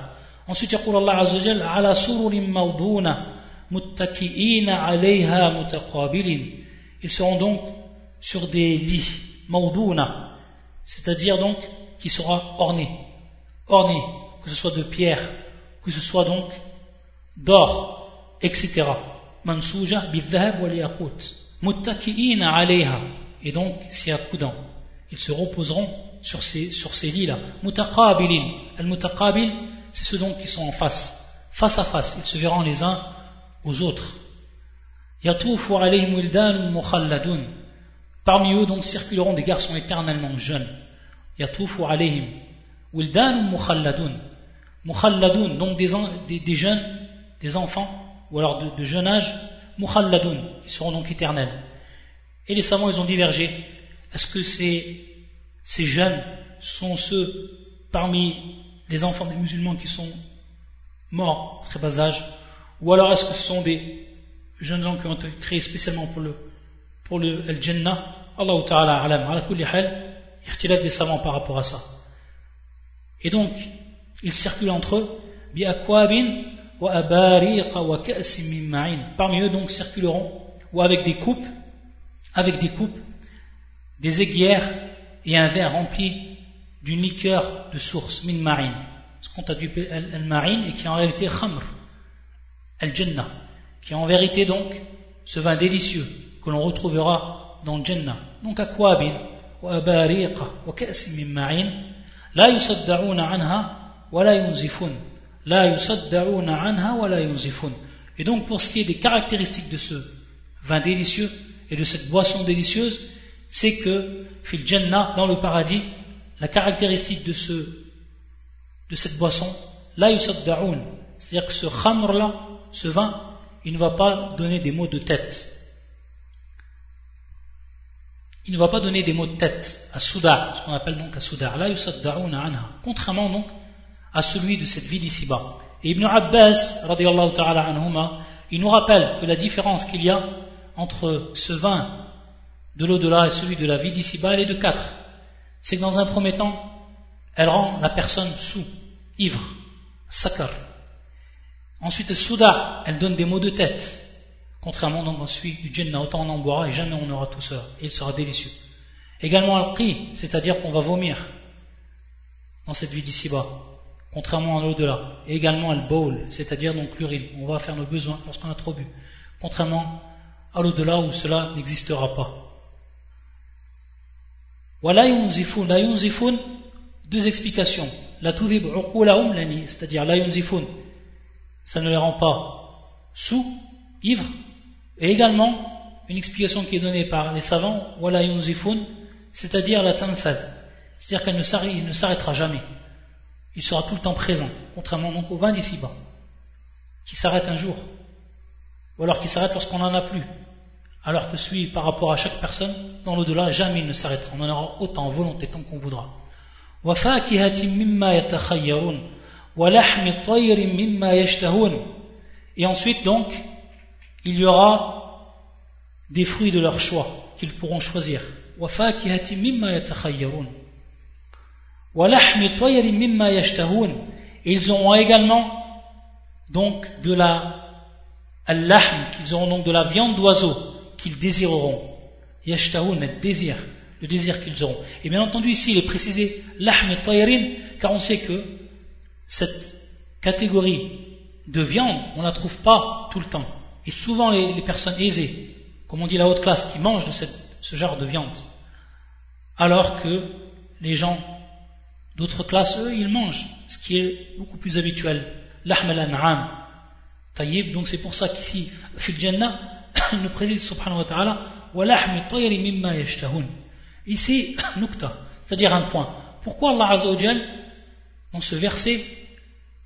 Ensuite, il y Allah Azza wa ala sururin mawduna muttaki'ina alayha mutaqabilin. Ils seront donc sur des lits, mawduna, c'est-à-dire donc qui sera orné, orné, que ce soit de pierre, que ce soit donc d'or, etc. Mansouja wal muttaki'ina alayha, et donc c'est accoudant. Ils se reposeront sur ces, sur ces lits-là. Mutaqabilin, al-mutaqabil, c'est ceux donc qui sont en face, face à face, ils se verront les uns aux autres. Yatufu alayhim wildan mukhalladun, Parmi eux donc circuleront des garçons éternellement jeunes. Yatufu alayhim. Wildan mukhalladun. Mukhalladun, donc des, des, jeunes, des enfants, ou alors de, jeune âge, mukhalladun, qui seront donc éternels. Et les savants, ils ont divergé. Est-ce que ces, ces jeunes sont ceux parmi les enfants des musulmans qui sont morts très bas âge? Ou alors est-ce que ce sont des jeunes gens qui ont été créés spécialement pour le, pour le Al-Jannah, Allah Ta'ala alam, ala kulli hal, des savants par rapport à ça. Et donc, ils circulent entre eux, bi'akwabin wa abariqa wa ma'in. Parmi eux donc circuleront, ou avec des coupes, avec des coupes, des aiguières et un verre rempli d'une liqueur de source, min ma'in. Ce qu'on traduit al-ma'in et qui est en réalité khamr, al-jannah, qui est en vérité donc ce vin délicieux que l'on retrouvera dans Jannah. Donc akwabin wa Et donc pour ce qui est des caractéristiques de ce vin délicieux et de cette boisson délicieuse, c'est que fil Jannah dans le paradis, la caractéristique de ce de cette boisson, c'est-à-dire que ce khamr là, ce vin, il ne va pas donner des maux de tête il ne va pas donner des mots de tête à Souda, ce qu'on appelle donc à Souda. Là, anha. Contrairement donc à celui de cette vie d'ici-bas. Et Ibn Abbas, ta'ala anhuma, il nous rappelle que la différence qu'il y a entre ce vin de l'au-delà et celui de la vie d'ici-bas, elle est de quatre. C'est que dans un premier temps, elle rend la personne sous, ivre, sakar. Ensuite, Souda, elle donne des mots de tête. Contrairement donc à celui du Jannah, autant on en boira et jamais on aura tout ça. Et il sera délicieux. Également al-qi, c'est-à-dire qu'on va vomir dans cette vie d'ici-bas, contrairement à l'au-delà. Et également al-bawl, c'est-à-dire donc l'urine. On va faire nos besoins lorsqu'on a trop bu. Contrairement à l'au-delà où cela n'existera pas. Voilà yunzifun. La yunzifun, deux explications. La c'est-à-dire la ça ne les rend pas sous, ivres, et également, une explication qui est donnée par les savants, c'est-à-dire la tanfad, C'est-à-dire qu'il ne s'arrêtera jamais. Il sera tout le temps présent, contrairement donc au vin d'ici-bas, qui s'arrête un jour, ou alors qui s'arrête lorsqu'on n'en a plus. Alors que celui par rapport à chaque personne, dans l'au-delà, jamais il ne s'arrêtera. On en aura autant volonté tant qu'on voudra. Et ensuite donc, il y aura des fruits de leur choix qu'ils pourront choisir. Et ils auront également de la qu'ils auront de la viande d'oiseau qu'ils désireront. Yashtahoun, le désir, le désir qu'ils auront. Et bien entendu ici il est précisé lahm car on sait que cette catégorie de viande, on ne la trouve pas tout le temps. Et souvent les, personnes aisées, comme on dit la haute classe, qui mangent de ce genre de viande, alors que les gens d'autres classes, eux, ils mangent, ce qui est beaucoup plus habituel. L'ahm al-an'am. Taïb, donc c'est pour ça qu'ici, fil jannah, nous précise subhanahu wa ta'ala, wa tayri mimma yashtahun. Ici, nukta, c'est-à-dire un point. Pourquoi Allah Azza dans ce verset,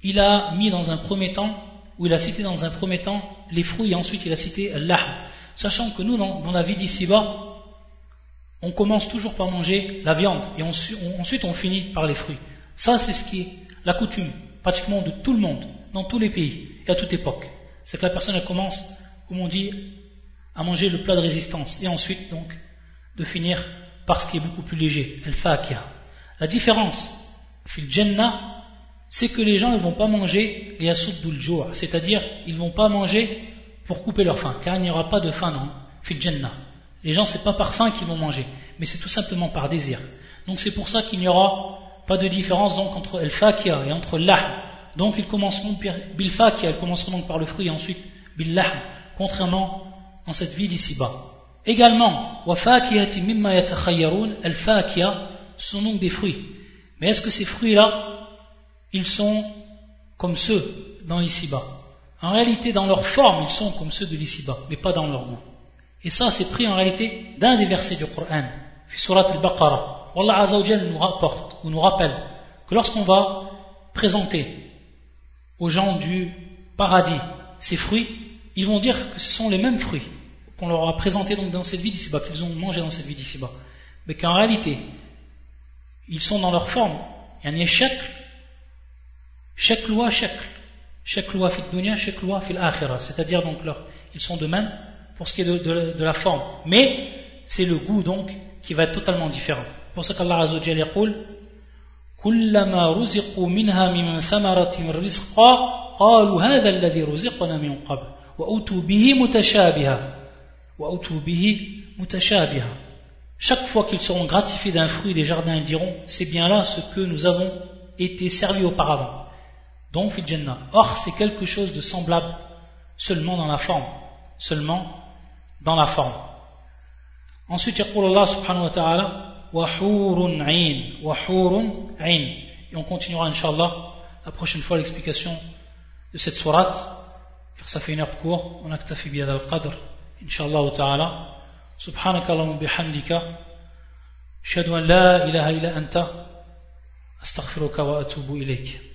il a mis dans un premier temps, ou il a cité dans un premier temps les fruits et ensuite il a cité l'ahm. Sachant que nous, dans, la vie d'ici-bas, on commence toujours par manger la viande et ensuite on finit par les fruits. Ça, c'est ce qui est la coutume, pratiquement de tout le monde, dans tous les pays et à toute époque. C'est que la personne, elle commence, comme on dit, à manger le plat de résistance et ensuite, donc, de finir par ce qui est beaucoup plus léger, el fakia. La différence, fil jannah, c'est que les gens ne vont pas manger les assoud jour, c'est-à-dire ils ne vont pas manger pour couper leur faim, car il n'y aura pas de faim dans fil. Les gens, c'est pas par faim qu'ils vont manger, mais c'est tout simplement par désir. Donc c'est pour ça qu'il n'y aura pas de différence donc entre el fakia et entre l'ahm. Donc ils commenceront bil fakia, ils commenceront donc par le fruit et ensuite bil lahm, contrairement dans cette vie d'ici-bas. Également, wa mimma el fakia sont donc des fruits. Mais est-ce que ces fruits-là ils sont comme ceux dans l'ici-bas. En réalité, dans leur forme, ils sont comme ceux de l'ici-bas, mais pas dans leur goût. Et ça, c'est pris en réalité d'un des versets du Coran, surat al-Baqarah. Allah Azzawajal nous rapporte, ou nous rappelle, que lorsqu'on va présenter aux gens du paradis ces fruits, ils vont dire que ce sont les mêmes fruits qu'on leur a présentés dans cette vie d'ici-bas, qu'ils ont mangé dans cette vie d'ici-bas. Mais qu'en réalité, ils sont dans leur forme. Il y a un échec chaque loi, chaque loi fit dunya, chaque loi fil akhira. C'est-à-dire donc leur, ils sont de même pour ce qui est de, de, de la forme. Mais c'est le goût donc qui va être totalement différent. Pour ça qu'Allah Azza wa Jalla يقول كلما رزقوا منها من ثمرة رزقا قالوا هذا الذي رزقنا من قبل وأتوا به متشابها وأتوا به متشابها Chaque fois qu'ils seront gratifiés d'un fruit des jardins, ils diront c'est bien là ce que nous avons été servis auparavant. donc fil jannah. Or, c'est quelque chose de semblable seulement dans la forme. Seulement dans la forme. Ensuite, يقول الله سبحانه وتعالى وحور عين وحور عين et on continuera inshallah la prochaine fois l'explication de cette sourate car ça fait une heure de cours on aktafi بهذا القدر إن شاء الله تعالى سبحانك اللهم بحمدك أشهد أن لا إله إلا أنت أستغفرك وأتوب إليك